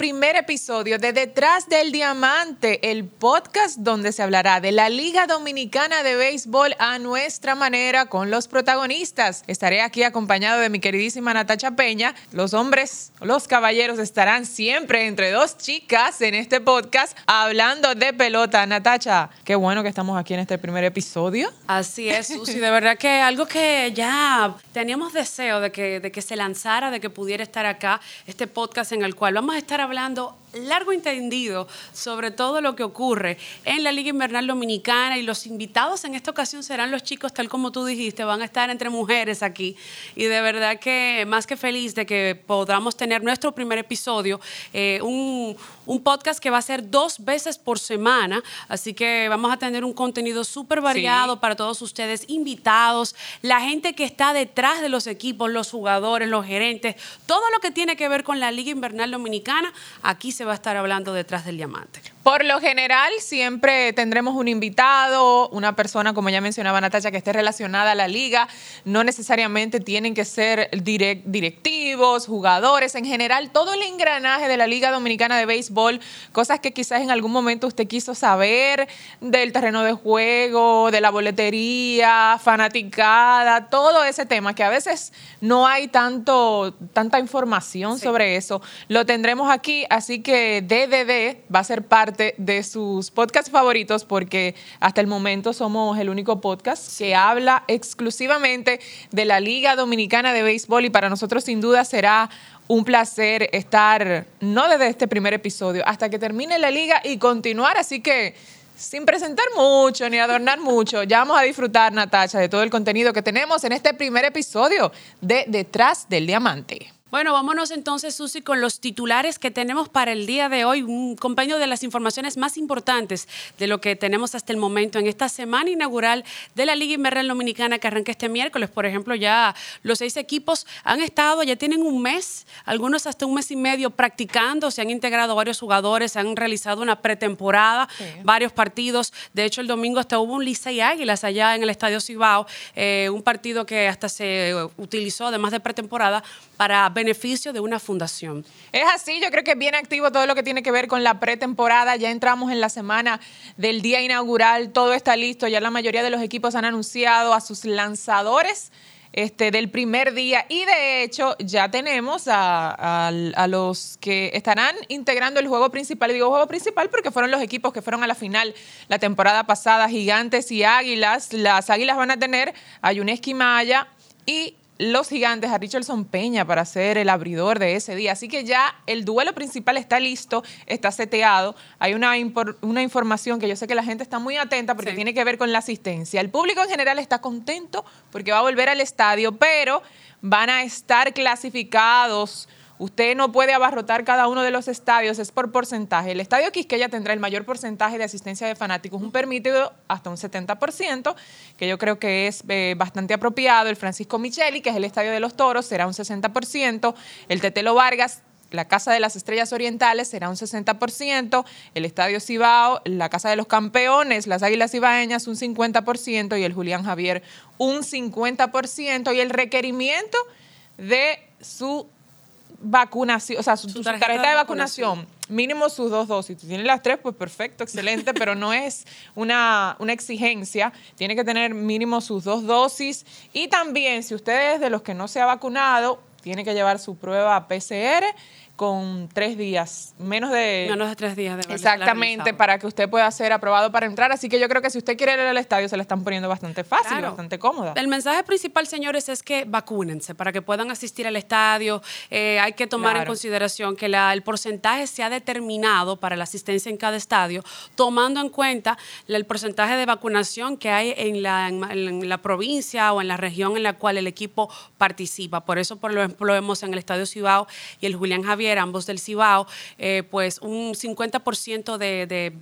Primer episodio de Detrás del Diamante, el podcast donde se hablará de la Liga Dominicana de Béisbol a nuestra manera con los protagonistas. Estaré aquí acompañado de mi queridísima Natacha Peña. Los hombres, los caballeros estarán siempre entre dos chicas en este podcast hablando de pelota. Natacha, qué bueno que estamos aquí en este primer episodio. Así es, Susi. De verdad que algo que ya teníamos deseo de que, de que se lanzara, de que pudiera estar acá, este podcast en el cual vamos a estar hablando hablando largo entendido sobre todo lo que ocurre en la Liga Invernal Dominicana y los invitados en esta ocasión serán los chicos, tal como tú dijiste, van a estar entre mujeres aquí. Y de verdad que más que feliz de que podamos tener nuestro primer episodio, eh, un, un, podcast que va a ser dos veces por semana, así que vamos a tener un contenido súper variado para todos ustedes, invitados, la gente que está detrás de los equipos, los jugadores, los gerentes, todo lo que tiene que ver con la Liga Invernal Dominicana, aquí se va a estar hablando detrás del diamante. Por lo general, siempre tendremos un invitado, una persona, como ya mencionaba Natacha, que esté relacionada a la liga. No necesariamente tienen que ser directivos, jugadores, en general, todo el engranaje de la Liga Dominicana de Béisbol, cosas que quizás en algún momento usted quiso saber del terreno de juego, de la boletería, fanaticada, todo ese tema, que a veces no hay tanto, tanta información sobre eso. Lo tendremos aquí, así que DDD va a ser parte de sus podcasts favoritos porque hasta el momento somos el único podcast que habla exclusivamente de la Liga Dominicana de Béisbol y para nosotros sin duda será un placer estar, no desde este primer episodio, hasta que termine la liga y continuar. Así que sin presentar mucho ni adornar mucho, ya vamos a disfrutar, Natacha, de todo el contenido que tenemos en este primer episodio de Detrás del Diamante. Bueno, vámonos entonces, Susi, con los titulares que tenemos para el día de hoy, un compañero de las informaciones más importantes de lo que tenemos hasta el momento en esta semana inaugural de la Liga Invernal Dominicana que arranca este miércoles. Por ejemplo, ya los seis equipos han estado, ya tienen un mes, algunos hasta un mes y medio practicando, se han integrado varios jugadores, han realizado una pretemporada, varios partidos. De hecho, el domingo hasta hubo un Licey Águilas allá en el Estadio Cibao, eh, un partido que hasta se utilizó, además de pretemporada, para beneficio de una fundación. Es así, yo creo que es bien activo todo lo que tiene que ver con la pretemporada. Ya entramos en la semana del día inaugural, todo está listo, ya la mayoría de los equipos han anunciado a sus lanzadores. Este, del primer día y de hecho ya tenemos a, a, los que estarán integrando el juego principal. Digo juego principal porque fueron los equipos que fueron a la final la temporada pasada, Gigantes y Águilas. Las Águilas van a tener a Yuneski Maya y los gigantes a Richardson Peña para ser el abridor de ese día. Así que ya el duelo principal está listo, está seteado. Hay una, una información que yo sé que la gente está muy atenta porque tiene que ver con la asistencia. El público en general está contento porque va a volver al estadio, pero van a estar clasificados Usted no puede abarrotar cada uno de los estadios, es por porcentaje. El estadio Quisqueya tendrá el mayor porcentaje de asistencia de fanáticos, un permitido hasta un 70%, que yo creo que es eh, bastante apropiado. El Francisco Micheli, que es el estadio de los toros, será un 60%. El Tetelo Vargas la Casa de las Estrellas Orientales será un 60%, el Estadio Cibao, la Casa de los Campeones, las Águilas Cibaeñas un 50% y el Julián Javier un 50% y el requerimiento de su vacunación, o sea, su, tarjeta, de vacunación, mínimo sus dos dosis. Si tienes las tres, pues perfecto, excelente, pero no es una, una exigencia. Tiene que tener mínimo sus dos dosis. Y también, si usted es de los que no se ha vacunado, tiene que llevar su prueba PCR con tres días, menos de... Menos de tres días de Exactamente, para que usted pueda ser aprobado para entrar. Así que yo creo que si usted quiere ir al estadio, se le están poniendo bastante fácil, bastante cómoda. El mensaje principal, señores, es que vacúnense para que puedan asistir al estadio. Eh, hay que tomar en consideración que la, el porcentaje se ha determinado para la asistencia en cada estadio, tomando en cuenta el porcentaje de vacunación que hay en la, en, la provincia o en la región en la cual el equipo participa. Por eso, por ejemplo, lo vemos en el Estadio Cibao y el Julián Javier ambos del Cibao, eh, pues un 50% de, de,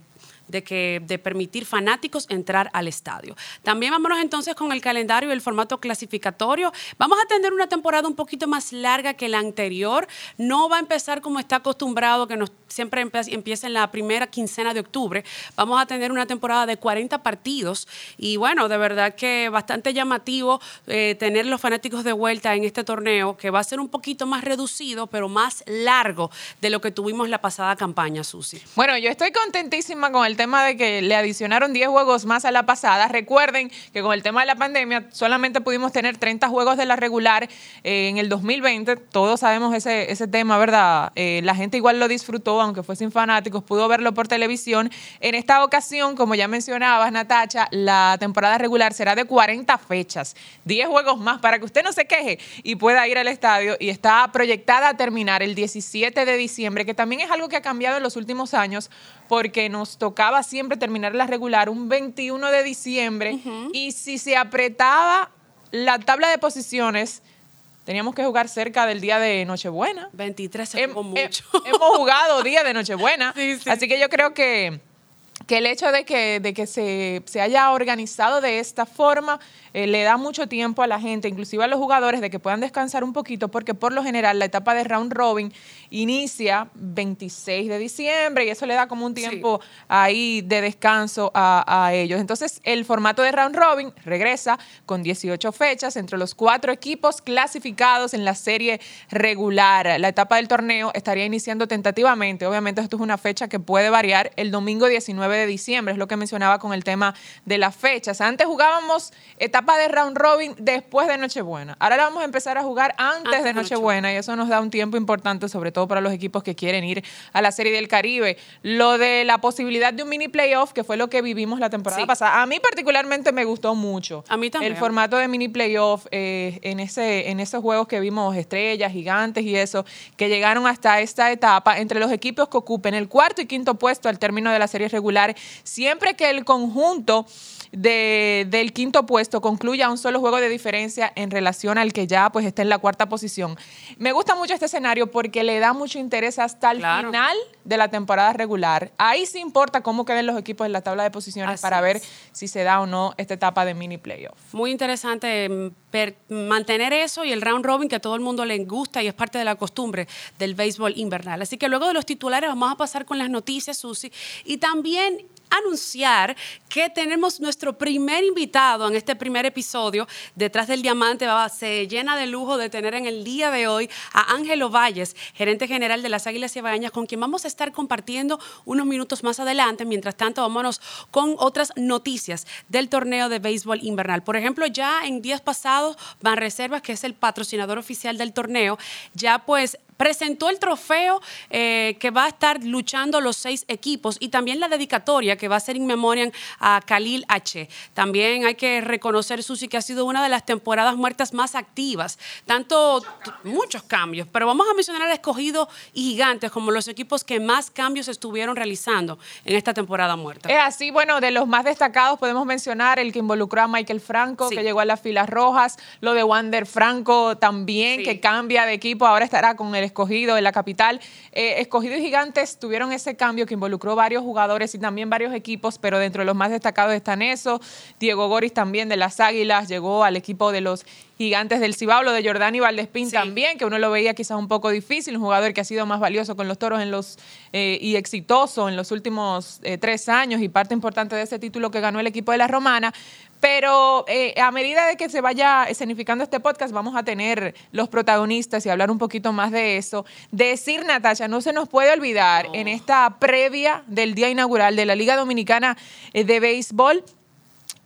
que, de permitir fanáticos entrar al estadio. También vámonos entonces con el calendario y el formato clasificatorio. Vamos a tener una temporada un poquito más larga que la anterior. No va a empezar como está acostumbrado, que nos, siempre empieza en la primera quincena de octubre. Vamos a tener una temporada de 40 partidos y bueno, de verdad que bastante llamativo eh, tener los fanáticos de vuelta en este torneo, que va a ser un poquito más reducido, pero más largo de lo que tuvimos la pasada campaña, Susi. Bueno, yo estoy contentísima con el tema de que le adicionaron 10 juegos más a la pasada. Recuerden que con el tema de la pandemia solamente pudimos tener 30 juegos de la regular eh, en el 2020. Todos sabemos ese, ese tema, ¿verdad? Eh, la gente igual lo disfrutó, aunque fue sin fanáticos, pudo verlo por televisión. En esta ocasión, como ya mencionabas, Natacha, la temporada regular será de 40 fechas, 10 juegos más para que usted no se queje y pueda ir al estadio. Y está proyectada a terminar el 17 de diciembre, que también es algo que ha cambiado en los últimos años, porque nos tocaba siempre terminar la regular un 21 de diciembre. Y si se apretaba la tabla de posiciones, teníamos que jugar cerca del día de Nochebuena. 23 se mucho. hemos jugado día de Nochebuena. Así que yo creo que, que el hecho de que, de que se, se haya organizado de esta forma eh, le da mucho tiempo a la gente, inclusive a los jugadores, de que puedan descansar un poquito, porque por lo general la etapa de round robin inicia 26 de diciembre y eso le da como un tiempo ahí de descanso a, a, ellos. Entonces, el formato de round robin regresa con 18 fechas entre los cuatro equipos clasificados en la serie regular. La etapa del torneo estaría iniciando tentativamente. Obviamente, esto es una fecha que puede variar el domingo 19 de diciembre, es lo que mencionaba con el tema de las fechas. Antes jugábamos etapa etapa de round robin después de Nochebuena. Ahora la vamos a empezar a jugar antes, de Nochebuena y eso nos da un tiempo importante, sobre todo para los equipos que quieren ir a la Serie del Caribe. Lo de la posibilidad de un mini playoff, que fue lo que vivimos la temporada pasada, a mí particularmente me gustó mucho. A mí también. El formato de mini playoff eh, en, ese, en esos juegos que vimos, estrellas, gigantes y eso, que llegaron hasta esta etapa entre los equipos que ocupen el cuarto y quinto puesto al término de la serie regular, siempre que el conjunto de, del quinto puesto concluya un solo juego de diferencia en relación al que ya pues está en la cuarta posición. Me gusta mucho este escenario porque le da mucho interés hasta el final de la temporada regular. Ahí sí importa cómo queden los equipos en la tabla de posiciones para ver si se da o no esta etapa de mini playoff. Muy interesante mm, mantener eso y el round robin que a todo el mundo le gusta y es parte de la costumbre del béisbol invernal. Así que luego de los titulares vamos a pasar con las noticias, Susi, y también anunciar que tenemos nuestro primer invitado en este primer episodio. Detrás del diamante se llena de lujo de tener en el día de hoy a Ángelo Valles, gerente general de las Águilas Cibaeñas, con quien vamos a estar compartiendo unos minutos más adelante. Mientras tanto, vámonos con otras noticias del torneo de béisbol invernal. Por ejemplo, ya en días pasados, Banreservas, que es el patrocinador oficial del torneo, ya pues presentó el trofeo eh, que va a estar luchando los seis equipos y también la dedicatoria que va a ser in memoriam a Khalil H. También hay que reconocer, Susi, que ha sido una de las temporadas muertas más activas. Tanto, muchos cambios, pero vamos a mencionar a Escogido y Gigantes como los equipos que más cambios estuvieron realizando en esta temporada muerta. Es así, bueno, de los más destacados podemos mencionar el que involucró a Michael Franco, que llegó a las filas rojas, lo de Wander Franco también, que cambia de equipo, ahora estará con el escogido en la capital. Eh, escogido y Gigantes tuvieron ese cambio que involucró varios jugadores y también varios equipos, pero dentro de los más destacados están eso. Diego Goris también de las Águilas llegó al equipo de los Gigantes del Cibao, lo de Jordani Valdespín también, que uno lo veía quizás un poco difícil, un jugador que ha sido más valioso con los toros en los eh, y exitoso en los últimos eh, tres años y parte importante de ese título que ganó el equipo de la Romana. Pero eh, a medida de que se vaya escenificando este podcast, vamos a tener los protagonistas y hablar un poquito más de eso. Decir, Natasha, no se nos puede olvidar en esta previa del día inaugural de la Liga Dominicana de Béisbol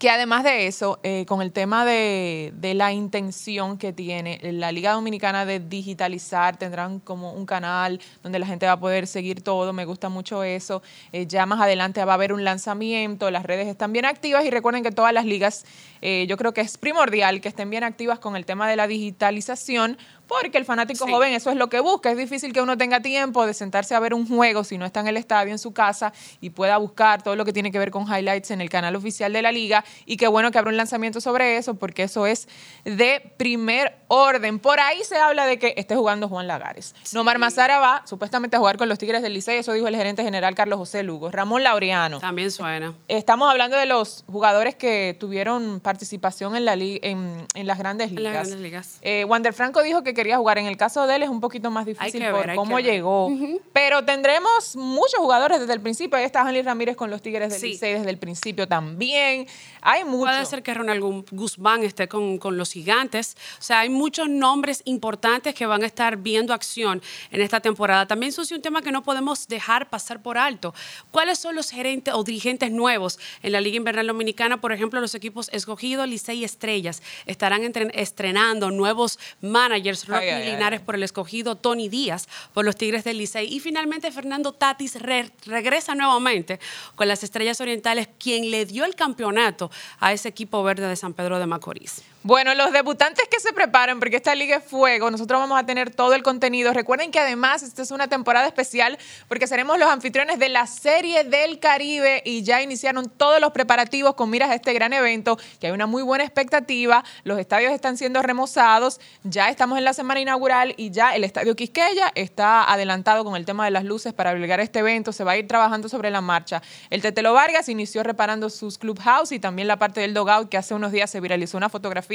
que además de eso, eh, con el tema de, la intención que tiene la Liga Dominicana de digitalizar, tendrán como un canal donde la gente va a poder seguir todo, me gusta mucho eso. Eh, ya más adelante va a haber un lanzamiento, las redes están bien activas y recuerden que todas las ligas, eh, yo creo que es primordial que estén bien activas con el tema de la digitalización, porque el fanático joven eso es lo que busca. Es difícil que uno tenga tiempo de sentarse a ver un juego si no está en el estadio, en su casa, y pueda buscar todo lo que tiene que ver con highlights en el canal oficial de la liga. y qué bueno que habrá un lanzamiento sobre eso porque eso es de primer orden. Por ahí se habla de que esté jugando Juan Lagares. Nomar Mazara va supuestamente a jugar con los Tigres del Liceo, eso dijo el gerente general Carlos José Lugo. Ramón Laureano. También suena. Estamos hablando de los jugadores que tuvieron participación en, la en, las grandes ligas. En las grandes ligas. Eh, Wander Franco dijo que quería jugar. En el caso de él es un poquito más difícil por cómo llegó. Pero tendremos muchos jugadores desde el principio. Ahí está Janly Ramírez con los Tigres del Liceo desde el principio también. Hay muchos. Puede ser que Ronald Guzmán esté con, con los gigantes. O sea, hay muchos nombres importantes que van a estar viendo acción en esta temporada. También sucede un tema que no podemos dejar pasar por alto. ¿Cuáles son los gerentes o dirigentes nuevos en la Liga Invernal Dominicana? Por ejemplo, los equipos escogidos, Licey y Estrellas estarán estrenando nuevos managers. Rocky Linares por el escogido, Tony Díaz por los Tigres del Licey. Y finalmente Fernando Tatis regresa nuevamente con las Estrellas Orientales, quien le dio el campeonato a ese equipo verde de San Pedro de Macorís. Bueno, los debutantes que se preparen, porque esta liga es fuego, nosotros vamos a tener todo el contenido. Recuerden que además esta es una temporada especial porque seremos los anfitriones de la Serie del Caribe y ya iniciaron todos los preparativos con miras a este gran evento, que hay una muy buena expectativa. Los estadios están siendo remozados, ya estamos en la semana inaugural y ya el estadio Quisqueya está adelantado con el tema de las luces para albergar este evento. Se va a ir trabajando sobre la marcha. El Tetelo Vargas inició reparando sus clubhouse y también la parte del dogout que hace unos días se viralizó una fotografía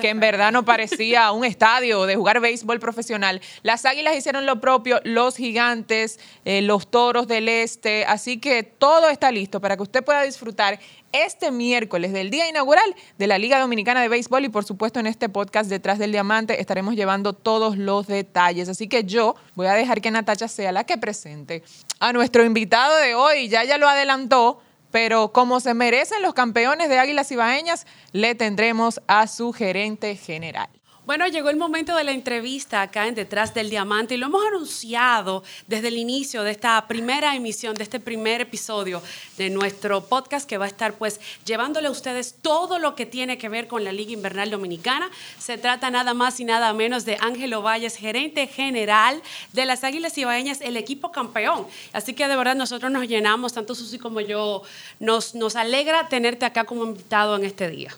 que en verdad no parecía un estadio de jugar béisbol profesional. Las Águilas hicieron lo propio, los Gigantes, eh, los Toros del Este, así que todo está listo para que usted pueda disfrutar este miércoles del día inaugural de la Liga Dominicana de Béisbol y por supuesto en este podcast Detrás del Diamante estaremos llevando todos los detalles. Así que yo voy a dejar que Natacha sea la que presente a nuestro invitado de hoy. Ya ya lo adelantó, pero como se merecen los campeones de Águilas Ibaeñas, le tendremos a su gerente general. Bueno, llegó el momento de la entrevista acá en Detrás del Diamante y lo hemos anunciado desde el inicio de esta primera emisión, de este primer episodio de nuestro podcast que va a estar pues llevándole a ustedes todo lo que tiene que ver con la Liga Invernal Dominicana. Se trata nada más y nada menos de Ángelo Valles, gerente general de las Águilas Ibaeñas, el equipo campeón. Así que de verdad nosotros nos llenamos, tanto Susi como yo, nos, nos alegra tenerte acá como invitado en este día.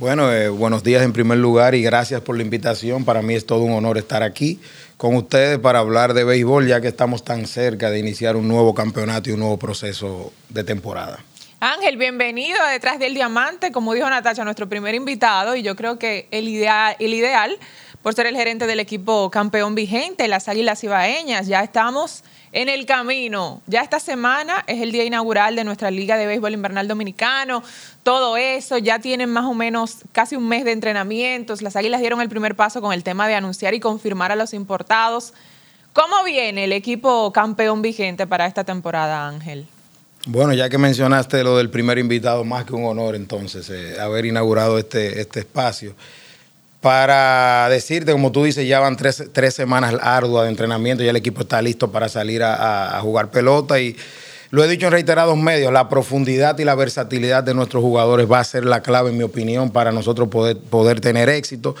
Bueno, eh, buenos días en primer lugar y gracias por la invitación. Para mí es todo un honor estar aquí con ustedes para hablar de béisbol, ya que estamos tan cerca de iniciar un nuevo campeonato y un nuevo proceso de temporada. Ángel, bienvenido Detrás del Diamante. Como dijo Natacha, nuestro primer invitado, y yo creo que el, ideal, el ideal, por ser el gerente del equipo campeón vigente, las Águilas Ibaeñas, ya estamos en el camino. Ya esta semana es el día inaugural de nuestra Liga de Béisbol Invernal Dominicano. Todo eso, ya tienen más o menos casi un mes de entrenamientos. Las Águilas dieron el primer paso con el tema de anunciar y confirmar a los importados. ¿Cómo viene el equipo campeón vigente para esta temporada, Ángel? Bueno, ya que mencionaste lo del primer invitado, más que un honor entonces eh, haber inaugurado este, este espacio para decirte, como tú dices, ya van tres, semanas arduas de entrenamiento, ya el equipo está listo para salir a, jugar pelota y lo he dicho en reiterados medios, la profundidad y la versatilidad de nuestros jugadores va a ser la clave, en mi opinión, para nosotros poder, poder tener éxito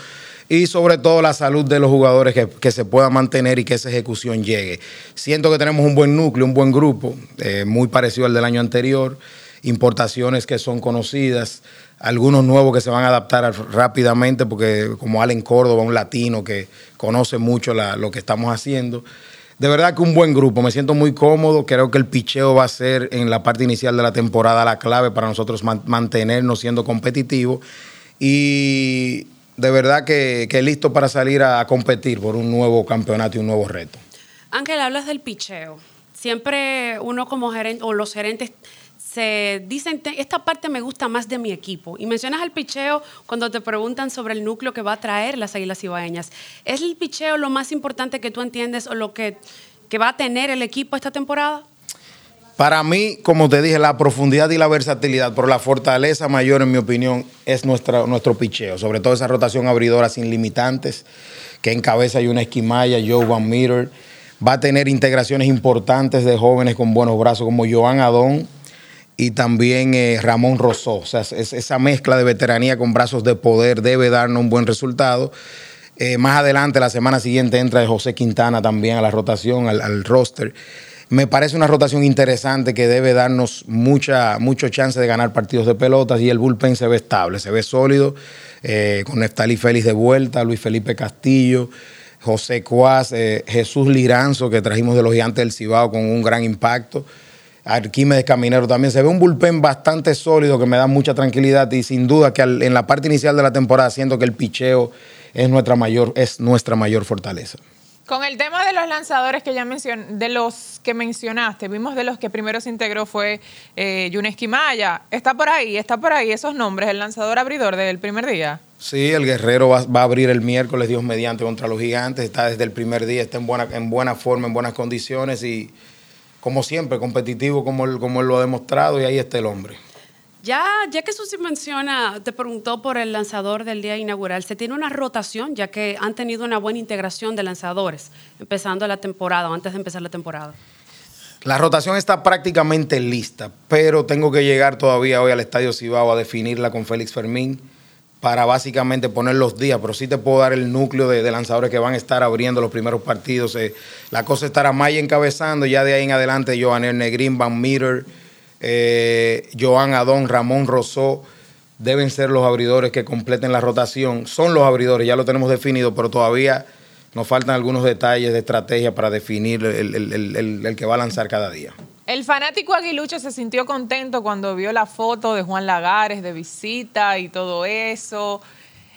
y sobre todo la salud de los jugadores que, se pueda mantener y que esa ejecución llegue. Siento que tenemos un buen núcleo, un buen grupo, eh, muy parecido al del año anterior, importaciones que son conocidas algunos nuevos que se van a adaptar rápidamente, porque como Allen Córdoba, un latino que conoce mucho lo que estamos haciendo. De verdad que un buen grupo, me siento muy cómodo, creo que el picheo va a ser en la parte inicial de la temporada la clave para nosotros mantenernos siendo competitivos y de verdad que, que listo para salir a, competir por un nuevo campeonato y un nuevo reto. Ángel, hablas del picheo. Siempre uno como gerente o los gerentes se dicen, esta parte me gusta más de mi equipo. Y mencionas el picheo cuando te preguntan sobre el núcleo que va a traer las Águilas Ibaeñas. ¿Es el picheo lo más importante que tú entiendes o lo que, que va a tener el equipo esta temporada? Para mí, como te dije, la profundidad y la versatilidad, pero la fortaleza mayor, en mi opinión, es nuestra, nuestro picheo. Sobre todo esa rotación abridora sin limitantes, que encabeza hay una esquimaya, Joe Van Meter. Va a tener integraciones importantes de jóvenes con buenos brazos, como Joan Adón, y también eh, Ramón Rosó. O sea, esa mezcla de veteranía con brazos de poder debe darnos un buen resultado. Eh, más adelante, la semana siguiente, entra José Quintana también a la rotación, al, roster. Me parece una rotación interesante que debe darnos mucha, mucho chance de ganar partidos de pelotas y el bullpen se ve estable, se ve sólido, eh, con Neftali Félix de vuelta, Luis Felipe Castillo, José Cuás, eh, Jesús Liranzo, que trajimos de los gigantes del Cibao con un gran impacto. Arquímedes Caminero también. Se ve un bullpen bastante sólido que me da mucha tranquilidad y sin duda que en la parte inicial de la temporada siento que el picheo es nuestra mayor, es nuestra mayor fortaleza. Con el tema de los lanzadores que ya mencioné, de los que mencionaste, vimos de los que primero se integró fue eh, Yunes Está por ahí, está por ahí esos nombres, el lanzador abridor del primer día. Sí, el Guerrero va, a abrir el miércoles, Dios mediante, contra los Gigantes. Está desde el primer día, está en buena, en buena forma, en buenas condiciones y, como siempre, competitivo como él, como él lo ha demostrado y ahí está el hombre. Ya, ya que Susi menciona, te preguntó por el lanzador del día inaugural, ¿se tiene una rotación ya que han tenido una buena integración de lanzadores empezando la temporada o antes de empezar la temporada? La rotación está prácticamente lista, pero tengo que llegar todavía hoy al Estadio Cibao a definirla con Félix Fermín para básicamente poner los días, pero sí te puedo dar el núcleo de, lanzadores que van a estar abriendo los primeros partidos. Eh, la cosa estará Maya encabezando, ya de ahí en adelante Johanner Negrín, Van Meter, eh, Joan Adón, Ramón Rosó, deben ser los abridores que completen la rotación. Son los abridores, ya lo tenemos definido, pero todavía nos faltan algunos detalles de estrategia para definir el, que va a lanzar cada día. El fanático aguilucho se sintió contento cuando vio la foto de Juan Lagares de visita y todo eso.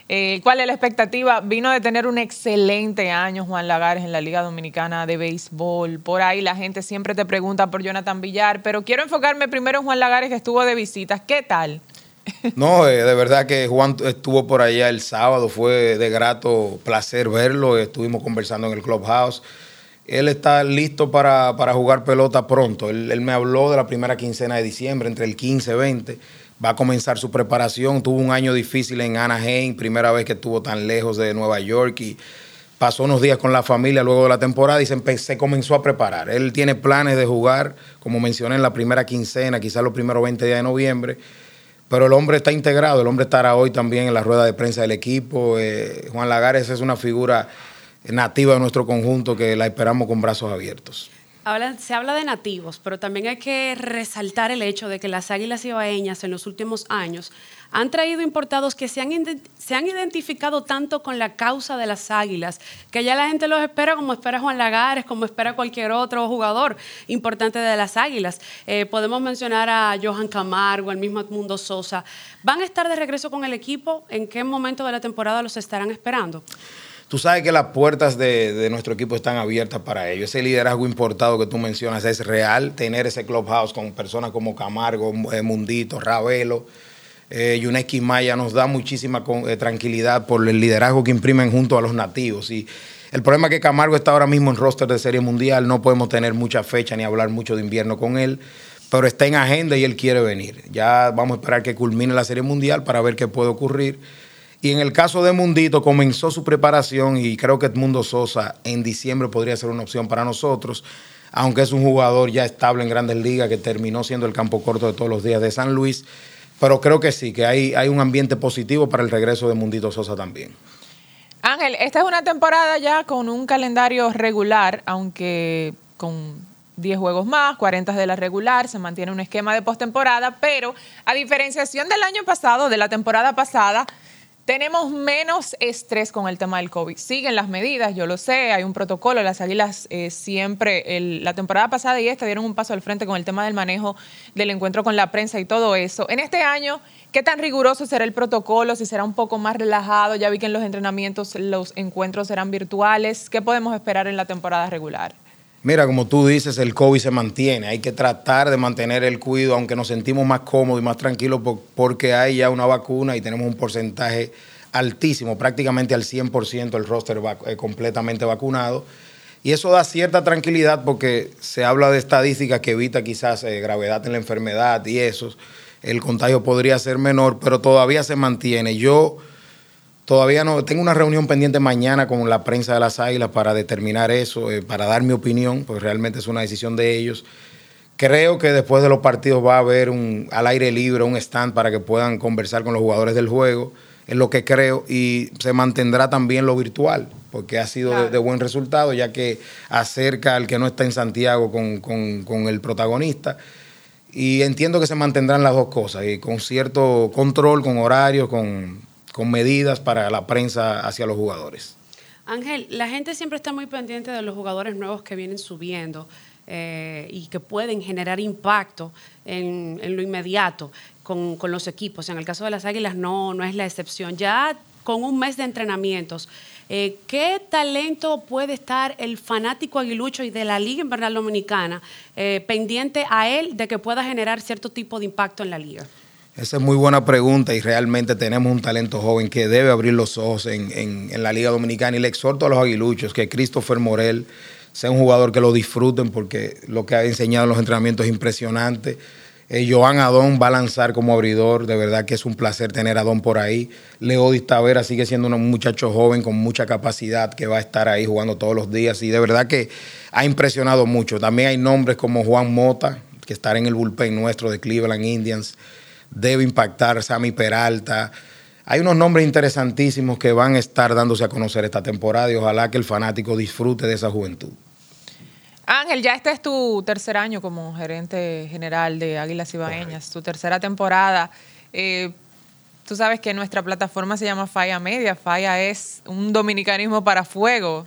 Eh, ¿Cuál es la expectativa? Vino de tener un excelente año Juan Lagares en la Liga Dominicana de Béisbol. Por ahí la gente siempre te pregunta por Jonathan Villar, pero quiero enfocarme primero en Juan Lagares que estuvo de visitas. ¿Qué tal? No, eh, de verdad que Juan estuvo por allá el sábado, fue de grato placer verlo, estuvimos conversando en el clubhouse. Él está listo para, jugar pelota pronto. Él, me habló de la primera quincena de diciembre, entre el 15 y 20 va a comenzar su preparación. Tuvo un año difícil en Anaheim, primera vez que estuvo tan lejos de Nueva York y pasó unos días con la familia luego de la temporada y se, comenzó a preparar. Él tiene planes de jugar, como mencioné en la primera quincena, quizás los primeros 20 días de noviembre. Pero el hombre está integrado, el hombre estará hoy también en la rueda de prensa del equipo. Eh, Juan Lagares es una figura nativa de nuestro conjunto que la esperamos con brazos abiertos se habla de nativos, pero también hay que resaltar el hecho de que las águilas ibaeñas en los últimos años han traído importados que se han, se han identificado tanto con la causa de las águilas, que ya la gente los espera como espera Juan Lagares, como espera cualquier otro jugador importante de las águilas. Eh, podemos mencionar a Johan Camargo, el mismo Edmundo Sosa. ¿Van a estar de regreso con el equipo? ¿En qué momento de la temporada los estarán esperando? Tú sabes que las puertas de, nuestro equipo están abiertas para ello. Ese liderazgo importado que tú mencionas es real. Tener ese clubhouse con personas como Camargo, eh, Mundito, Ravelo, eh, Yuneski Maya nos da muchísima eh, tranquilidad por el liderazgo que imprimen junto a los nativos. Y el problema es que Camargo está ahora mismo en roster de Serie Mundial. No podemos tener mucha fecha ni hablar mucho de invierno con él pero está en agenda y él quiere venir. Ya vamos a esperar que culmine la Serie Mundial para ver qué puede ocurrir. Y en el caso de Mundito, comenzó su preparación y creo que Edmundo Sosa en diciembre podría ser una opción para nosotros, aunque es un jugador ya estable en grandes ligas que terminó siendo el campo corto de todos los días de San Luis. Pero creo que sí, que hay, hay un ambiente positivo para el regreso de Mundito Sosa también. Ángel, esta es una temporada ya con un calendario regular, aunque con 10 juegos más, 40 de la regular, se mantiene un esquema de postemporada, pero a diferenciación del año pasado, de la temporada pasada, tenemos menos estrés con el tema del COVID. Siguen las medidas, yo lo sé, hay un protocolo. Las águilas eh, siempre, la temporada pasada y esta dieron un paso al frente con el tema del manejo del encuentro con la prensa y todo eso. En este año, ¿qué tan riguroso será el protocolo? Si será un poco más relajado. Ya vi que en los entrenamientos los encuentros serán virtuales. ¿Qué podemos esperar en la temporada regular? Mira, como tú dices, el COVID se mantiene. Hay que tratar de mantener el cuidado, aunque nos sentimos más cómodos y más tranquilos porque hay ya una vacuna y tenemos un porcentaje altísimo, prácticamente al 100% el roster eh, completamente vacunado. Y eso da cierta tranquilidad porque se habla de estadísticas que evita quizás eh, gravedad en la enfermedad y eso. El contagio podría ser menor, pero todavía se mantiene. Yo Todavía no, tengo una reunión pendiente mañana con la prensa de las Águilas para determinar eso, eh, para dar mi opinión, pues realmente es una decisión de ellos. Creo que después de los partidos va a haber un al aire libre, un stand para que puedan conversar con los jugadores del juego, es lo que creo, y se mantendrá también lo virtual. porque ha sido de, buen resultado, ya que acerca al que no está en Santiago con, el protagonista. Y entiendo que se mantendrán las dos cosas, y con cierto control, con horarios, con, con medidas para la prensa hacia los jugadores. Ángel, la gente siempre está muy pendiente de los jugadores nuevos que vienen subiendo. Eh, y que pueden generar impacto en, lo inmediato con, los equipos. En el caso de las Águilas no, no es la excepción. Ya con un mes de entrenamientos, eh, ¿qué talento puede estar el fanático aguilucho y de la Liga Invernal Dominicana eh, pendiente a él de que pueda generar cierto tipo de impacto en la liga? Esa es muy buena pregunta y realmente tenemos un talento joven que debe abrir los ojos en, en la Liga Dominicana y le exhorto a los aguiluchos que Christopher Morel sea un jugador que lo disfruten porque lo que ha enseñado en los entrenamientos es impresionante. Eh, Joan Adón va a lanzar como abridor, de verdad que es un placer tener a Adón por ahí. Leo Tavera sigue siendo un muchacho joven con mucha capacidad que va a estar ahí jugando todos los días y de verdad que ha impresionado mucho. También hay nombres como Juan Mota, que estará en el bullpen nuestro de Cleveland Indians, debe impactar Sammy Peralta. Hay unos nombres interesantísimos que van a estar dándose a conocer esta temporada y ojalá que el fanático disfrute de esa juventud. Ángel, ya este es tu tercer año como gerente general de Águilas Ibaeñas, tu tercera temporada. Eh, tú sabes que nuestra plataforma se llama Falla Media. Falla es un dominicanismo para fuego.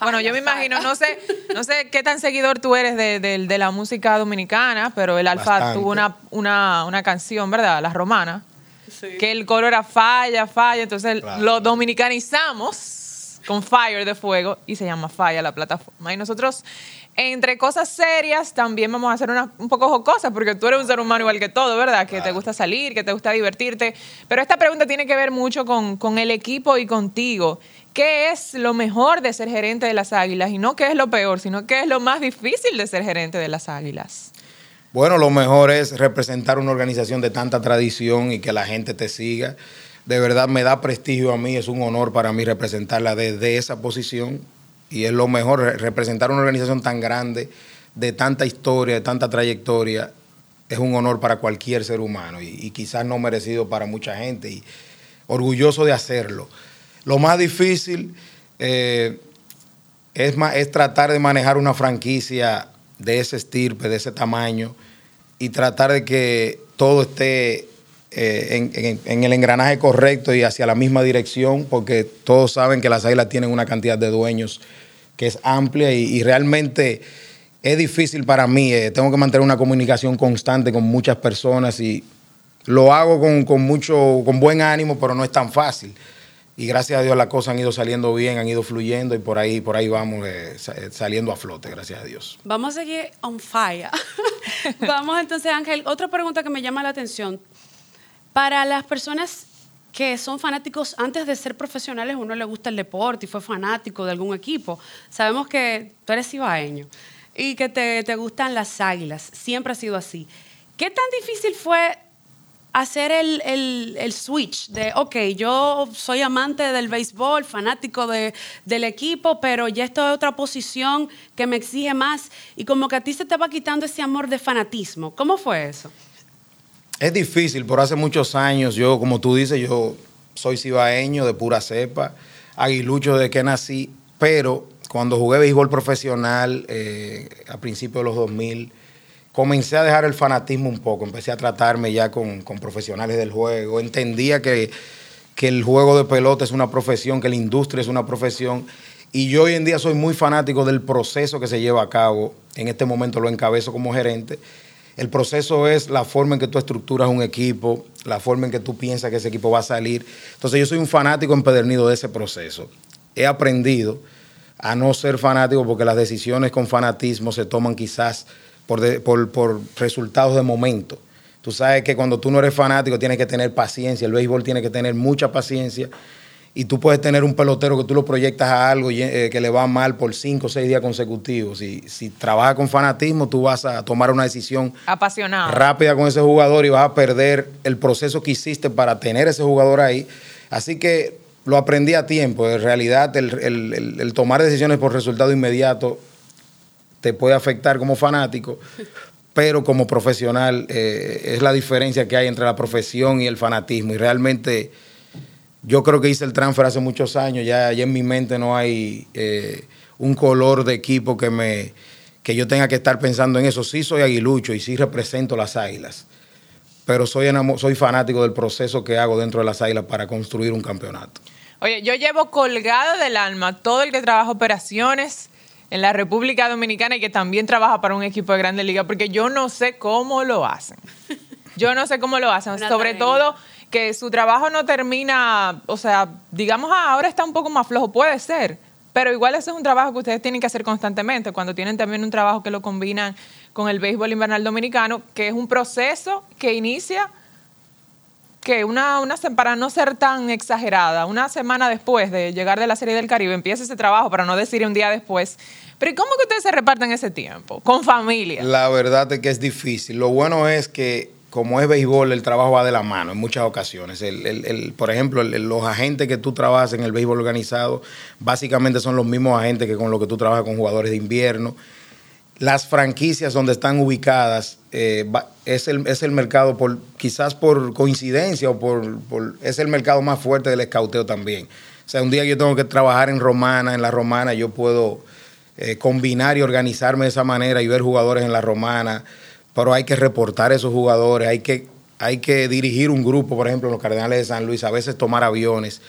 Bueno, yo me imagino, no sé, no sé qué tan seguidor tú eres de, la música dominicana, pero el Alfa tuvo una, una, una canción, ¿verdad? La romana. Que el coro era falla, falla. Entonces lo dominicanizamos con Fire de fuego y se llama Falla la plataforma. Y nosotros entre cosas serias también vamos a hacer una, un poco jocosas, porque tú eres un ser humano igual que todo, ¿verdad? Que te gusta salir, que te gusta divertirte. Pero esta pregunta tiene que ver mucho con, con, el equipo y contigo. ¿Qué es lo mejor de ser gerente de las Águilas? Y no qué es lo peor, sino qué es lo más difícil de ser gerente de las Águilas. Bueno, lo mejor es representar una organización de tanta tradición y que la gente te siga. De verdad me da prestigio a mí, es un honor para mí representarla desde esa posición y es lo mejor, representar una organización tan grande, de tanta historia, de tanta trayectoria, es un honor para cualquier ser humano y, quizás no merecido para mucha gente y orgulloso de hacerlo. Lo más difícil eh, es, es tratar de manejar una franquicia de ese estirpe, de ese tamaño y tratar de que todo esté eh, en, el engranaje correcto y hacia la misma dirección, porque todos saben que las águilas tienen una cantidad de dueños que es amplia y, realmente es difícil para mí. Eh, tengo que mantener una comunicación constante con muchas personas y lo hago con, mucho, con buen ánimo, pero no es tan fácil. Y gracias a Dios las cosas han ido saliendo bien, han ido fluyendo y por ahí, por ahí vamos eh, saliendo a flote, gracias a Dios. Vamos a seguir on fire. vamos entonces, Ángel, otra pregunta que me llama la atención. Para las personas que son fanáticos antes de ser profesionales, uno le gusta el deporte y fue fanático de algún equipo. Sabemos que tú eres ibaeño y que te, gustan las águilas. Siempre ha sido así. ¿Qué tan difícil fue hacer el, switch de, ok, yo soy amante del béisbol, fanático del equipo, pero ya estoy en otra posición que me exige más y como que a ti se te va quitando ese amor de fanatismo. ¿Cómo fue eso? Es difícil, por hace muchos años, yo, como tú dices, yo soy cibaeño de pura cepa, aguilucho de que nací, pero cuando jugué béisbol profesional eh, a principios de los 2000, comencé a dejar el fanatismo un poco, empecé a tratarme ya con, profesionales del juego, entendía que, que el juego de pelota es una profesión, que la industria es una profesión, y yo hoy en día soy muy fanático del proceso que se lleva a cabo, en este momento lo encabezo como gerente, el proceso es la forma en que tú estructuras un equipo, la forma en que tú piensas que ese equipo va a salir. Entonces yo soy un fanático empedernido de ese proceso. He aprendido a no ser fanático porque las decisiones con fanatismo se toman quizás por, por resultados de momento. Tú sabes que cuando tú no eres fanático tienes que tener paciencia, el béisbol tiene que tener mucha paciencia y tú puedes tener un pelotero que tú lo proyectas a algo eh, que le va mal por cinco o seis días consecutivos. Si, si trabajas con fanatismo, tú vas a tomar una decisión apasionada rápida con ese jugador y vas a perder el proceso que hiciste para tener ese jugador ahí. Así que lo aprendí a tiempo. En realidad, el, tomar decisiones por resultado inmediato te puede afectar como fanático, pero como profesional eh, es la diferencia que hay entre la profesión y el fanatismo. Y realmente Yo creo que hice el transfer hace muchos años, ya, ya en mi mente no hay eh, un color de equipo que me que yo tenga que estar pensando en eso. Sí soy aguilucho y sí represento las águilas, pero soy, soy fanático del proceso que hago dentro de las águilas para construir un campeonato. Oye, yo llevo colgado del alma todo el que trabaja operaciones en la República Dominicana y que también trabaja para un equipo de Grande Liga, porque yo no sé cómo lo hacen. Yo no sé cómo lo hacen. Sobre todo que su trabajo no termina, o sea, digamos, ah, ahora está un poco más flojo, puede ser pero igual ese es un trabajo que ustedes tienen que hacer constantemente, cuando tienen también un trabajo que lo combinan con el béisbol invernal dominicano, que es un proceso que inicia una, una, para no ser tan exagerada, una semana después de llegar de la Serie del Caribe, empieza ese trabajo, para no decir un día después. Pero ¿cómo que ustedes se reparten ese tiempo? Con familia. La verdad es que es difícil. Lo bueno es que como es béisbol, el trabajo va de la mano en muchas ocasiones. El, por ejemplo, los agentes que tú trabajas en el béisbol organizado, básicamente son los mismos agentes que con los que tú trabajas con jugadores de invierno. Las franquicias donde están ubicadas eh, es, el, es el mercado, por, quizás por coincidencia o por, es el mercado más fuerte del escauteo también. O sea, un día yo tengo que trabajar en Romana, en la Romana yo puedo eh, combinar y organizarme de esa manera y ver jugadores en la Romana pero hay que reportar esos jugadores, hay que, hay que dirigir un grupo, por ejemplo, en los Cardenales de San Luis, a veces tomar aviones.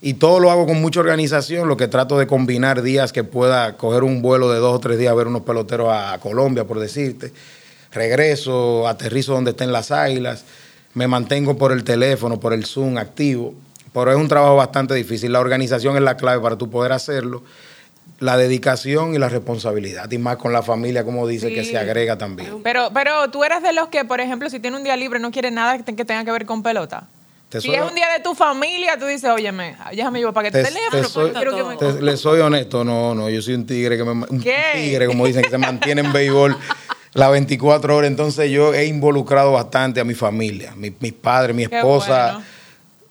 Y todo lo hago con mucha organización, lo que trato de combinar días que pueda coger un vuelo de dos o tres días a ver unos peloteros a, Colombia, por decirte. Regreso, aterrizo donde estén las águilas, me mantengo por el teléfono, por el Zoom activo. Pero es un trabajo bastante difícil. La organización es la clave para tú poder hacerlo la dedicación y la responsabilidad, y más con la familia, como dice, que se agrega también. Pero, pero tú eres de los que, por ejemplo, si tiene un día libre, no quiere nada que tenga que ver con pelota. Si es un día de tu familia, tú dices, óyeme, déjame yo para que te, teléfono, soy, Le soy honesto, no, no, yo soy un tigre que me, un tigre, como dicen, que se mantiene en béisbol las 24 horas. Entonces yo he involucrado bastante a mi familia, mi, mis padres, mi esposa.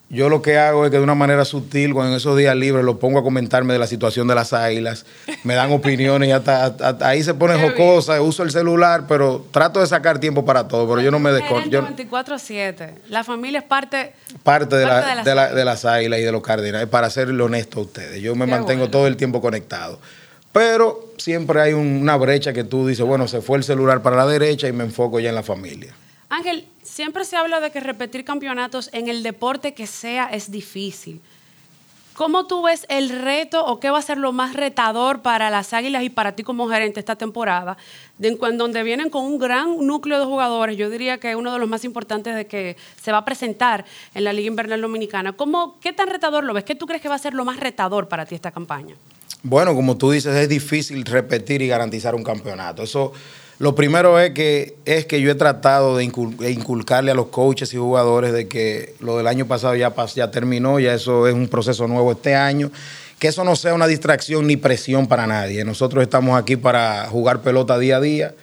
Yo lo que hago es que de una manera sutil, cuando en esos días libres lo pongo a comentarme de la situación de las águilas, me dan opiniones y hasta, ahí se pone jocosa, uso el celular, pero trato de sacar tiempo para todo, pero yo no me desconecto. 24-7. La familia es parte, parte, de, la, de, las águilas y de los cardinales, para serle honesto a ustedes. Yo me mantengo todo el tiempo conectado. Pero siempre hay una brecha que tú dices, bueno, se fue el celular para la derecha y me enfoco ya en la familia. Ángel, siempre se habla de que repetir campeonatos en el deporte que sea es difícil. ¿Cómo tú ves el reto o qué va a ser lo más retador para las Águilas y para ti como gerente esta temporada? De, donde vienen con un gran núcleo de jugadores, yo diría que uno de los más importantes de que se va a presentar en la Liga Invernal Dominicana. ¿Cómo, ¿Qué tan retador lo ves? ¿Qué tú crees que va a ser lo más retador para ti esta campaña? Bueno, como tú dices, es difícil repetir y garantizar un campeonato. Eso lo primero es que, es que yo he tratado de inculcarle a los coaches y jugadores de que lo del año pasado ya, ya terminó, ya eso es un proceso nuevo este año, que eso no sea una distracción ni presión para nadie. Nosotros estamos aquí para jugar pelota día a día,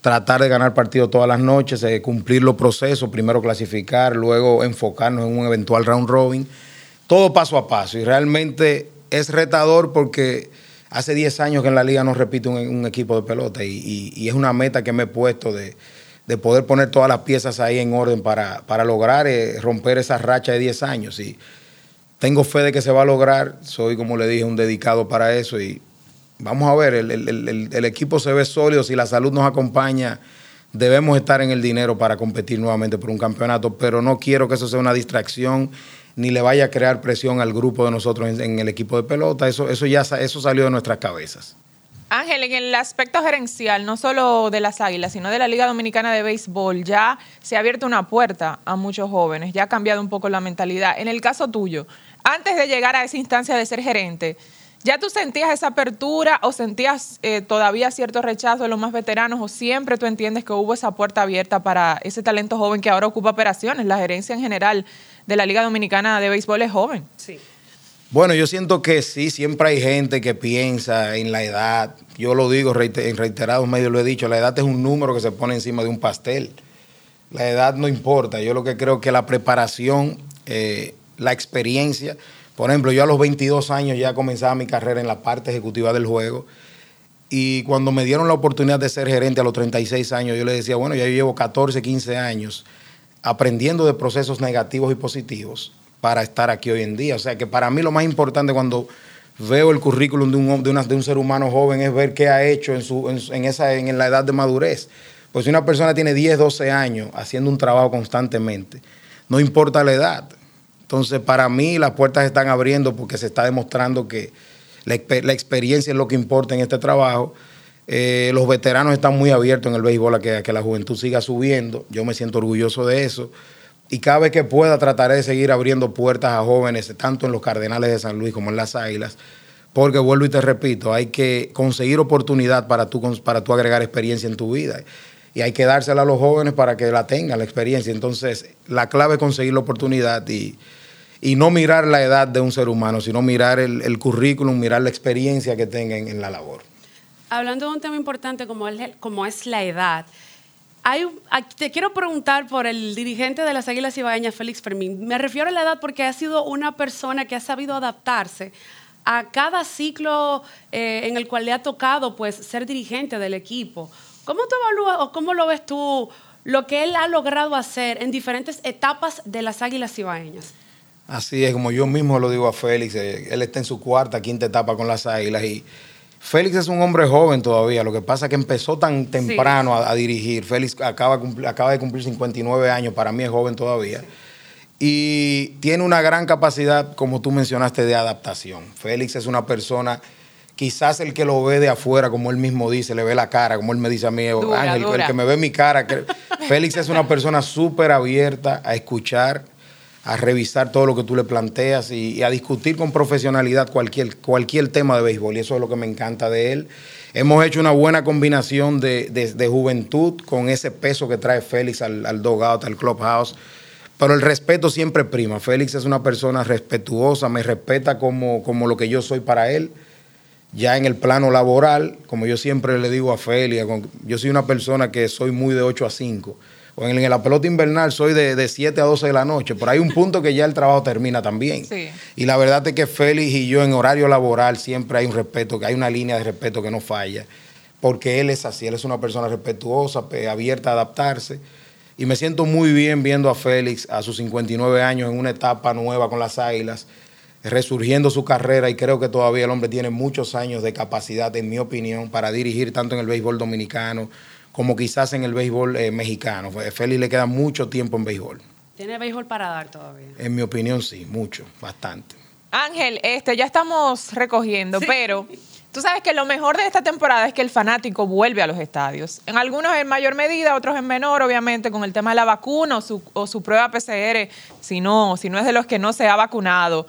tratar de ganar partidos todas las noches, eh, cumplir los procesos, primero clasificar, luego enfocarnos en un eventual round robin, todo paso a paso. Y realmente es retador porque hace 10 años que en la liga no repite un, equipo de pelota y, es una meta que me he puesto de, poder poner todas las piezas ahí en orden para, lograr eh, romper esa racha de 10 años. Y tengo fe de que se va a lograr, soy como le dije un dedicado para eso y vamos a ver, el equipo se ve sólido, si la salud nos acompaña debemos estar en el dinero para competir nuevamente por un campeonato, pero no quiero que eso sea una distracción ni le vaya a crear presión al grupo de nosotros en, el equipo de pelota. Eso, eso ya eso salió de nuestras cabezas. Ángel, en el aspecto gerencial, no solo de las Águilas, sino de la Liga Dominicana de Béisbol, ya se ha abierto una puerta a muchos jóvenes, ya ha cambiado un poco la mentalidad. En el caso tuyo, antes de llegar a esa instancia de ser gerente, ¿ya tú sentías esa apertura o sentías eh, todavía cierto rechazo de los más veteranos o siempre tú entiendes que hubo esa puerta abierta para ese talento joven que ahora ocupa operaciones, la gerencia en general de la Liga Dominicana de Béisbol es joven. Sí. Bueno, yo siento que sí, siempre hay gente que piensa en la edad. Yo lo digo en reiterados medios, lo he dicho, la edad es un número que se pone encima de un pastel. La edad no importa. Yo lo que creo que la preparación, eh, la experiencia. Por ejemplo, yo a los 22 años ya comenzaba mi carrera en la parte ejecutiva del juego. Y cuando me dieron la oportunidad de ser gerente a los 36 años, yo le decía, bueno, ya yo llevo 14, 15 años aprendiendo de procesos negativos y positivos para estar aquí hoy en día. O sea que para mí lo más importante cuando veo el currículum de un, de, de un ser humano joven es ver qué ha hecho en, su, en, esa, en la edad de madurez. Pues si una persona tiene 10, 12 años haciendo un trabajo constantemente, no importa la edad. Entonces, para mí las puertas están abriendo porque se está demostrando que la, experiencia es lo que importa en este trabajo. Eh, los veteranos están muy abiertos en el béisbol a que, la juventud siga subiendo. Yo me siento orgulloso de eso y cada vez que pueda trataré de seguir abriendo puertas a jóvenes, tanto en los Cardenales de San Luis como en las Águilas, porque vuelvo y te repito, hay que conseguir oportunidad para tú, para tú agregar experiencia en tu vida. Y hay que dársela a los jóvenes para que la tengan, la experiencia. Entonces, la clave es conseguir la oportunidad y, y no mirar la edad de un ser humano, sino mirar el, currículum, mirar la experiencia que tengan en la labor. Hablando de un tema importante como es, como es la edad, te quiero preguntar por el dirigente de las Águilas Ibaeñas, Félix Fermín. Me refiero a la edad porque ha sido una persona que ha sabido adaptarse a cada ciclo eh, en el cual le ha tocado pues, ser dirigente del equipo. ¿Cómo tú evalúas o cómo lo ves tú lo que él ha logrado hacer en diferentes etapas de las Águilas Ibaeñas? Así es, como yo mismo lo digo a Félix, eh, él está en su cuarta, quinta etapa con las Águilas y Félix es un hombre joven todavía, lo que pasa es que empezó tan temprano a, dirigir. Félix acaba, acaba, de cumplir 59 años, para mí es joven todavía. Y tiene una gran capacidad, como tú mencionaste, de adaptación. Félix es una persona, quizás el que lo ve de afuera, como él mismo dice, le ve la cara, como él me dice a mí, Ángel, el que me ve mi cara. Félix es una persona súper abierta a escuchar a revisar todo lo que tú le planteas y, a discutir con profesionalidad cualquier, cualquier tema de béisbol. Y eso es lo que me encanta de él. Hemos hecho una buena combinación de, juventud con ese peso que trae Félix al, al dogout, al clubhouse. Pero el respeto siempre prima. Félix es una persona respetuosa, me respeta como, como lo que yo soy para él. Ya en el plano laboral, como yo siempre le digo a Félix, yo soy una persona que soy muy de 8 a 5 o en, la pelota invernal soy de, de, 7 a 12 de la noche, pero hay un punto que ya el trabajo termina también. Y la verdad es que Félix y yo en horario laboral siempre hay un respeto, que hay una línea de respeto que no falla, porque él es así, él es una persona respetuosa, abierta a adaptarse. Y me siento muy bien viendo a Félix a sus 59 años en una etapa nueva con las Águilas, resurgiendo su carrera y creo que todavía el hombre tiene muchos años de capacidad, en mi opinión, para dirigir tanto en el béisbol dominicano como quizás en el béisbol eh, mexicano. Félix le queda mucho tiempo en béisbol. ¿Tiene béisbol para dar todavía? En mi opinión, sí, mucho, bastante. Ángel, este, ya estamos recogiendo, pero tú sabes que lo mejor de esta temporada es que el fanático vuelve a los estadios. En algunos en mayor medida, otros en menor, obviamente, con el tema de la vacuna o su, o su prueba PCR, si no, si no es de los que no se ha vacunado.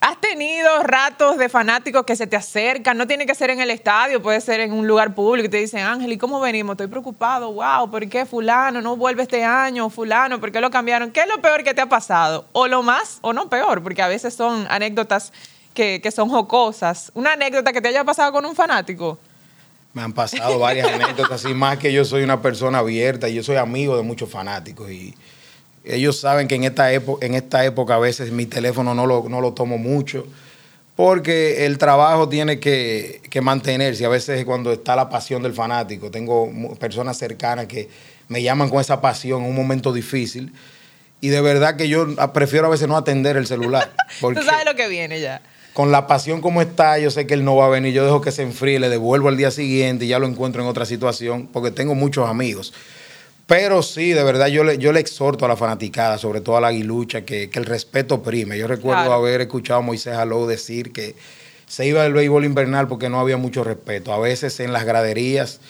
¿Has tenido ratos de fanáticos que se te acercan? No tiene que ser en el estadio, puede ser en un lugar público y te dicen, Ángel, ¿y cómo venimos? Estoy preocupado, wow, ¿por qué fulano no vuelve este año? Fulano, ¿por qué lo cambiaron? ¿Qué es lo peor que te ha pasado? O lo más, o no peor, porque a veces son anécdotas que, que son jocosas. ¿Una anécdota que te haya pasado con un fanático? Me han pasado varias anécdotas, y más que yo soy una persona abierta y yo soy amigo de muchos fanáticos y ellos saben que en esta, época, en esta época a veces mi teléfono no lo, no lo tomo mucho porque el trabajo tiene que, que, mantenerse. A veces cuando está la pasión del fanático, tengo personas cercanas que me llaman con esa pasión en un momento difícil. Y de verdad que yo prefiero a veces no atender el celular. Tú sabes lo que viene ya. Con la pasión como está, yo sé que él no va a venir. Yo dejo que se enfríe, le devuelvo al día siguiente y ya lo encuentro en otra situación, porque tengo muchos amigos. Pero sí, de verdad, yo le, yo le exhorto a la fanaticada, sobre todo a la aguilucha, que, el respeto prime. Yo recuerdo haber escuchado a Moisés Alou decir que se iba del béisbol invernal porque no había mucho respeto. A veces en las graderías,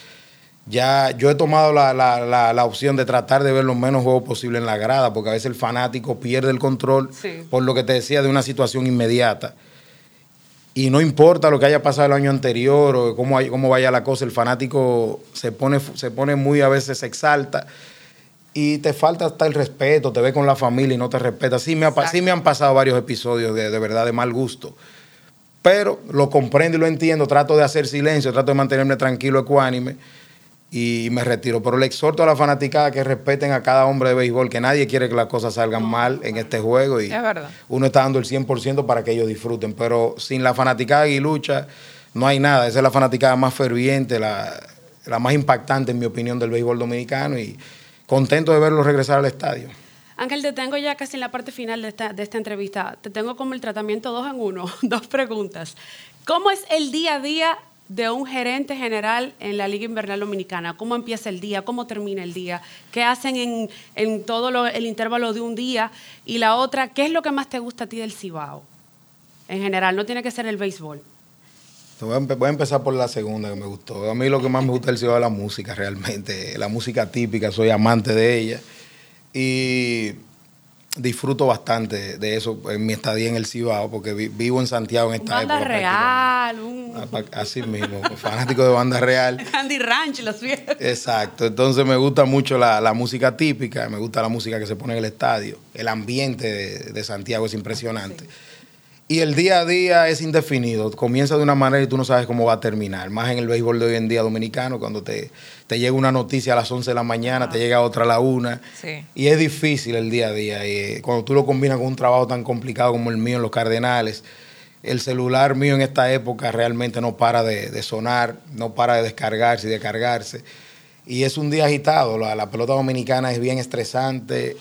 ya yo he tomado la, opción de tratar de ver lo menos juegos posible en la grada, porque a veces el fanático pierde el control por lo que te decía de una situación inmediata. Y no importa lo que haya pasado el año anterior o cómo, cómo vaya la cosa, el fanático se pone, se pone muy, a veces se exalta y te falta hasta el respeto, te ve con la familia y no te respeta. Sí me, ha, sí me han pasado varios episodios de, de verdad de mal gusto, pero lo comprendo y lo entiendo, trato de hacer silencio, trato de mantenerme tranquilo, ecuánime y me retiro. Pero le exhorto a la fanaticada que respeten a cada hombre de béisbol, que nadie quiere que las cosas salgan mal en este juego y uno está dando el 100% para que ellos disfruten. Pero sin la fanaticada y lucha no hay nada. Esa es la fanaticada más ferviente, la, la más impactante en mi opinión del béisbol dominicano y contento de verlo regresar al estadio. Ángel, te tengo ya casi en la parte final de esta, de esta entrevista. Te tengo como el tratamiento dos en uno, dos preguntas. ¿Cómo es el día a día de un gerente general en la Liga Invernal Dominicana? ¿Cómo empieza el día? ¿Cómo termina el día? ¿Qué hacen en, en todo el intervalo de un día? Y la otra, ¿qué es lo que más te gusta a ti del Cibao? En general, no tiene que ser el béisbol. Voy a, empe- voy a empezar por la segunda que me gustó. A mí lo que más me gusta del Cibao es la música, realmente. La música típica, soy amante de ella. Y disfruto bastante de eso en mi estadía en el Cibao, porque vi- vivo en Santiago en esta Banda época. real, un prácticamente. Ah, Así mismo, fanático de banda real. Andy Ranch, los viejos. Exacto, entonces me gusta mucho la, la música típica, me gusta la música que se pone en el estadio, el ambiente de, de Santiago es impresionante. Y el día a día es indefinido, comienza de una manera y tú no sabes cómo va a terminar, más en el béisbol de hoy en día dominicano, cuando te, te llega una noticia a las 11 de la mañana, te llega otra a la 1, Sí. y es difícil el día a día, y eh, cuando tú lo combinas con un trabajo tan complicado como el mío en los Cardenales, el celular mío en esta época realmente no para de, de sonar, no para de descargarse y de cargarse. Y es un día agitado. La, la pelota dominicana es bien estresante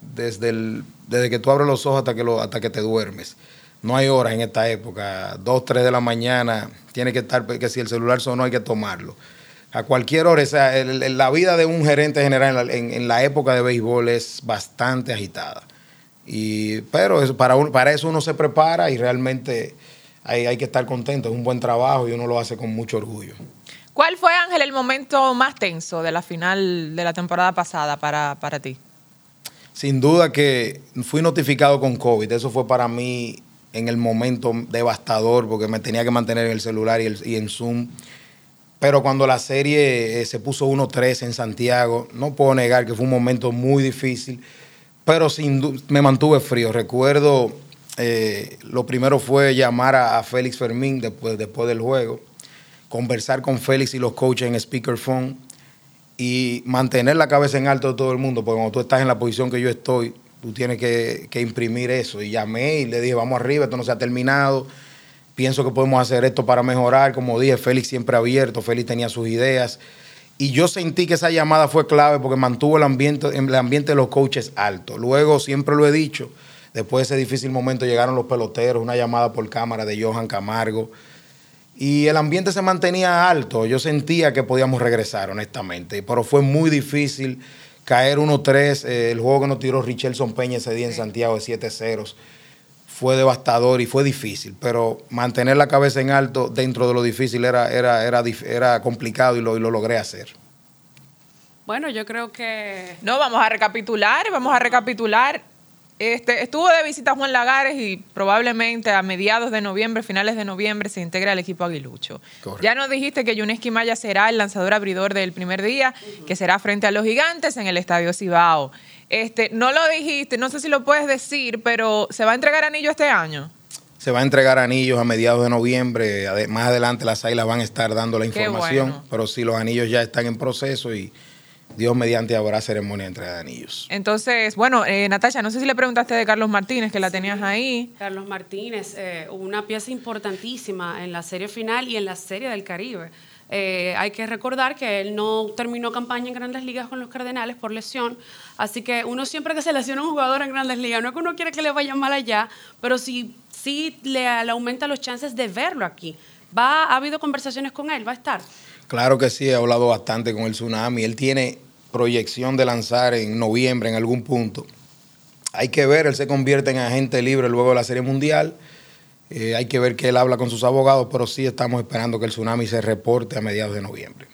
desde, el, desde que tú abres los ojos hasta que, lo, hasta que te duermes. No hay horas en esta época. Dos, tres de la mañana, tiene que estar, que si el celular sonó hay que tomarlo. A cualquier hora, o sea, el- el- la vida de un gerente general en la, en- en la época de béisbol es bastante agitada. Y, pero eso, para, un- para eso uno se prepara y realmente hay, hay que estar contento. Es un buen trabajo y uno lo hace con mucho orgullo. ¿Cuál fue, Ángel, el momento más tenso de la final de la temporada pasada para, para ti? Sin duda que fui notificado con COVID. Eso fue para mí en el momento devastador porque me tenía que mantener en el celular y, el- y en Zoom. Pero cuando la serie eh, se puso 1-3 en Santiago, no puedo negar que fue un momento muy difícil, pero sin me mantuve frío. Recuerdo, eh, lo primero fue llamar a, a Félix Fermín después, después del juego, conversar con Félix y los coaches en speakerphone y mantener la cabeza en alto de todo el mundo, porque cuando tú estás en la posición que yo estoy, tú tienes que, que imprimir eso. Y llamé y le dije, vamos arriba, esto no se ha terminado, pienso que podemos hacer esto para mejorar. Como dije, Félix siempre abierto, Félix tenía sus ideas. Y yo sentí que esa llamada fue clave porque mantuvo el ambiente, el ambiente de los coaches alto. Luego, siempre lo he dicho, después de ese difícil momento llegaron los peloteros, una llamada por cámara de Johan Camargo. Y el ambiente se mantenía alto. Yo sentía que podíamos regresar, honestamente. Pero fue muy difícil caer 1-3. Eh, el juego que nos tiró Richelson Peña ese día en Santiago de 7 ceros fue devastador y fue difícil. Pero mantener la cabeza en alto dentro de lo difícil era, era, era, era complicado y lo, y lo logré hacer. Bueno, yo creo que No, vamos a recapitular, vamos a recapitular. Este, estuvo de visita Juan Lagares y probablemente a mediados de noviembre, finales de noviembre, se integra al equipo aguilucho. Correcto. Ya nos dijiste que Yuneski Maya será el lanzador abridor del primer día, que será frente a los gigantes en el Estadio Cibao. Este, no lo dijiste, no sé si lo puedes decir, pero ¿se va a entregar anillo este año? Se va a entregar anillos a mediados de noviembre. Más adelante las águilas van a estar dando la información. bueno. Pero sí, los anillos ya están en proceso y Dios mediante habrá ceremonia de entrega de anillos. Entonces, bueno, eh, Natasha, no sé si le preguntaste de Carlos Martínez, que la tenías ahí. Carlos Martínez, eh, una pieza importantísima en la serie final y en la serie del Caribe. Eh, hay que recordar que él no terminó campaña en grandes ligas con los Cardenales por lesión, así que uno siempre que se lesiona a un jugador en grandes ligas, no es que uno quiere que le vaya mal allá, pero sí, sí le, le aumenta los chances de verlo aquí. Va, ¿Ha habido conversaciones con él? ¿Va a estar? Claro que sí, he hablado bastante con el Tsunami. Él tiene proyección de lanzar en noviembre en algún punto. Hay que ver, él se convierte en agente libre luego de la Serie Mundial. Eh, hay que ver que él habla con sus abogados, pero sí estamos esperando que el Tsunami se reporte a mediados de noviembre.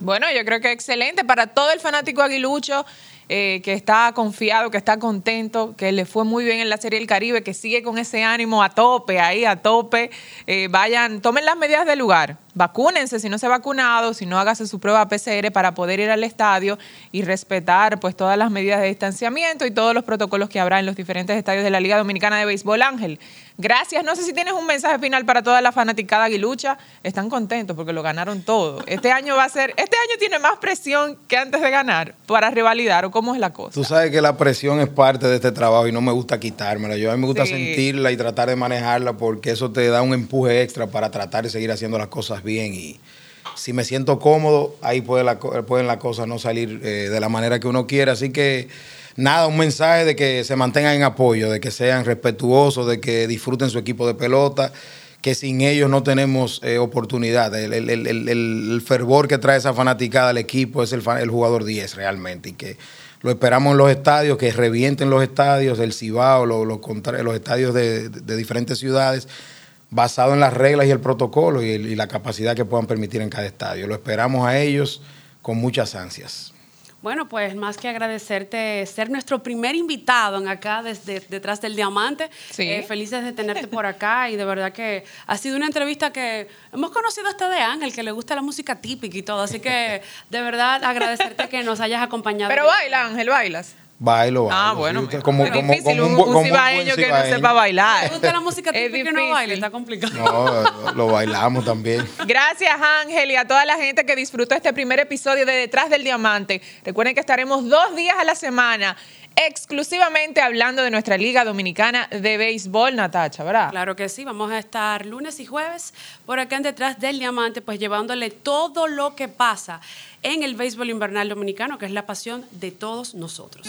Bueno, yo creo que excelente para todo el fanático aguilucho eh, que está confiado, que está contento, que le fue muy bien en la Serie del Caribe, que sigue con ese ánimo a tope, ahí a tope. Eh, vayan, tomen las medidas del lugar, vacúnense si no se ha vacunado, si no hágase su prueba PCR para poder ir al estadio y respetar pues todas las medidas de distanciamiento y todos los protocolos que habrá en los diferentes estadios de la Liga Dominicana de Béisbol. Ángel, gracias. No sé si tienes un mensaje final para toda la fanaticada aguilucha. Están contentos porque lo ganaron todo. Este año va a ser, este año tiene más presión que antes de ganar para rivalidar o cómo es la cosa. Tú sabes que la presión es parte de este trabajo y no me gusta quitármela. Yo a mí me gusta Sí. sentirla y tratar de manejarla porque eso te da un empuje extra para tratar de seguir haciendo las cosas bien. Y si me siento cómodo, ahí puede la co- pueden las cosas no salir eh, de la manera que uno quiere. Así que nada, un mensaje de que se mantengan en apoyo, de que sean respetuosos, de que disfruten su equipo de pelota, que sin ellos no tenemos eh, oportunidad. El, fervor que trae esa fanaticada al equipo es el, jugador 10 realmente y que lo esperamos en los estadios, que revienten los estadios, el Cibao, lo- lo contra- los estadios de diferentes ciudades, basado en las reglas y el protocolo y, el- y la capacidad que puedan permitir en cada estadio. Lo esperamos a ellos con muchas ansias. Bueno, pues más que agradecerte ser nuestro primer invitado en acá desde detrás del diamante. Sí. Eh, felices de tenerte por acá y de verdad que ha sido una entrevista que hemos conocido hasta de Ángel, que le gusta la música típica y todo. Así que de verdad agradecerte que nos hayas acompañado. Pero baila, Ángel, bailas. Bailo, bailo. Ah, bueno, sí, como, es como, difícil como un, un como buen cibaeño que no sepa bailar. ¿Te gusta la música Es típica y no baile? Está complicado. No, lo bailamos también. Gracias Ángel y a toda la gente que disfrutó este primer episodio de Detrás del Diamante. Recuerden que estaremos dos días a la semana exclusivamente hablando de nuestra Liga Dominicana de Béisbol, Natacha, ¿verdad? Claro que sí, vamos a estar lunes y jueves por acá en detrás del diamante, pues llevándole todo lo que pasa en el béisbol invernal dominicano, que es la pasión de todos nosotros.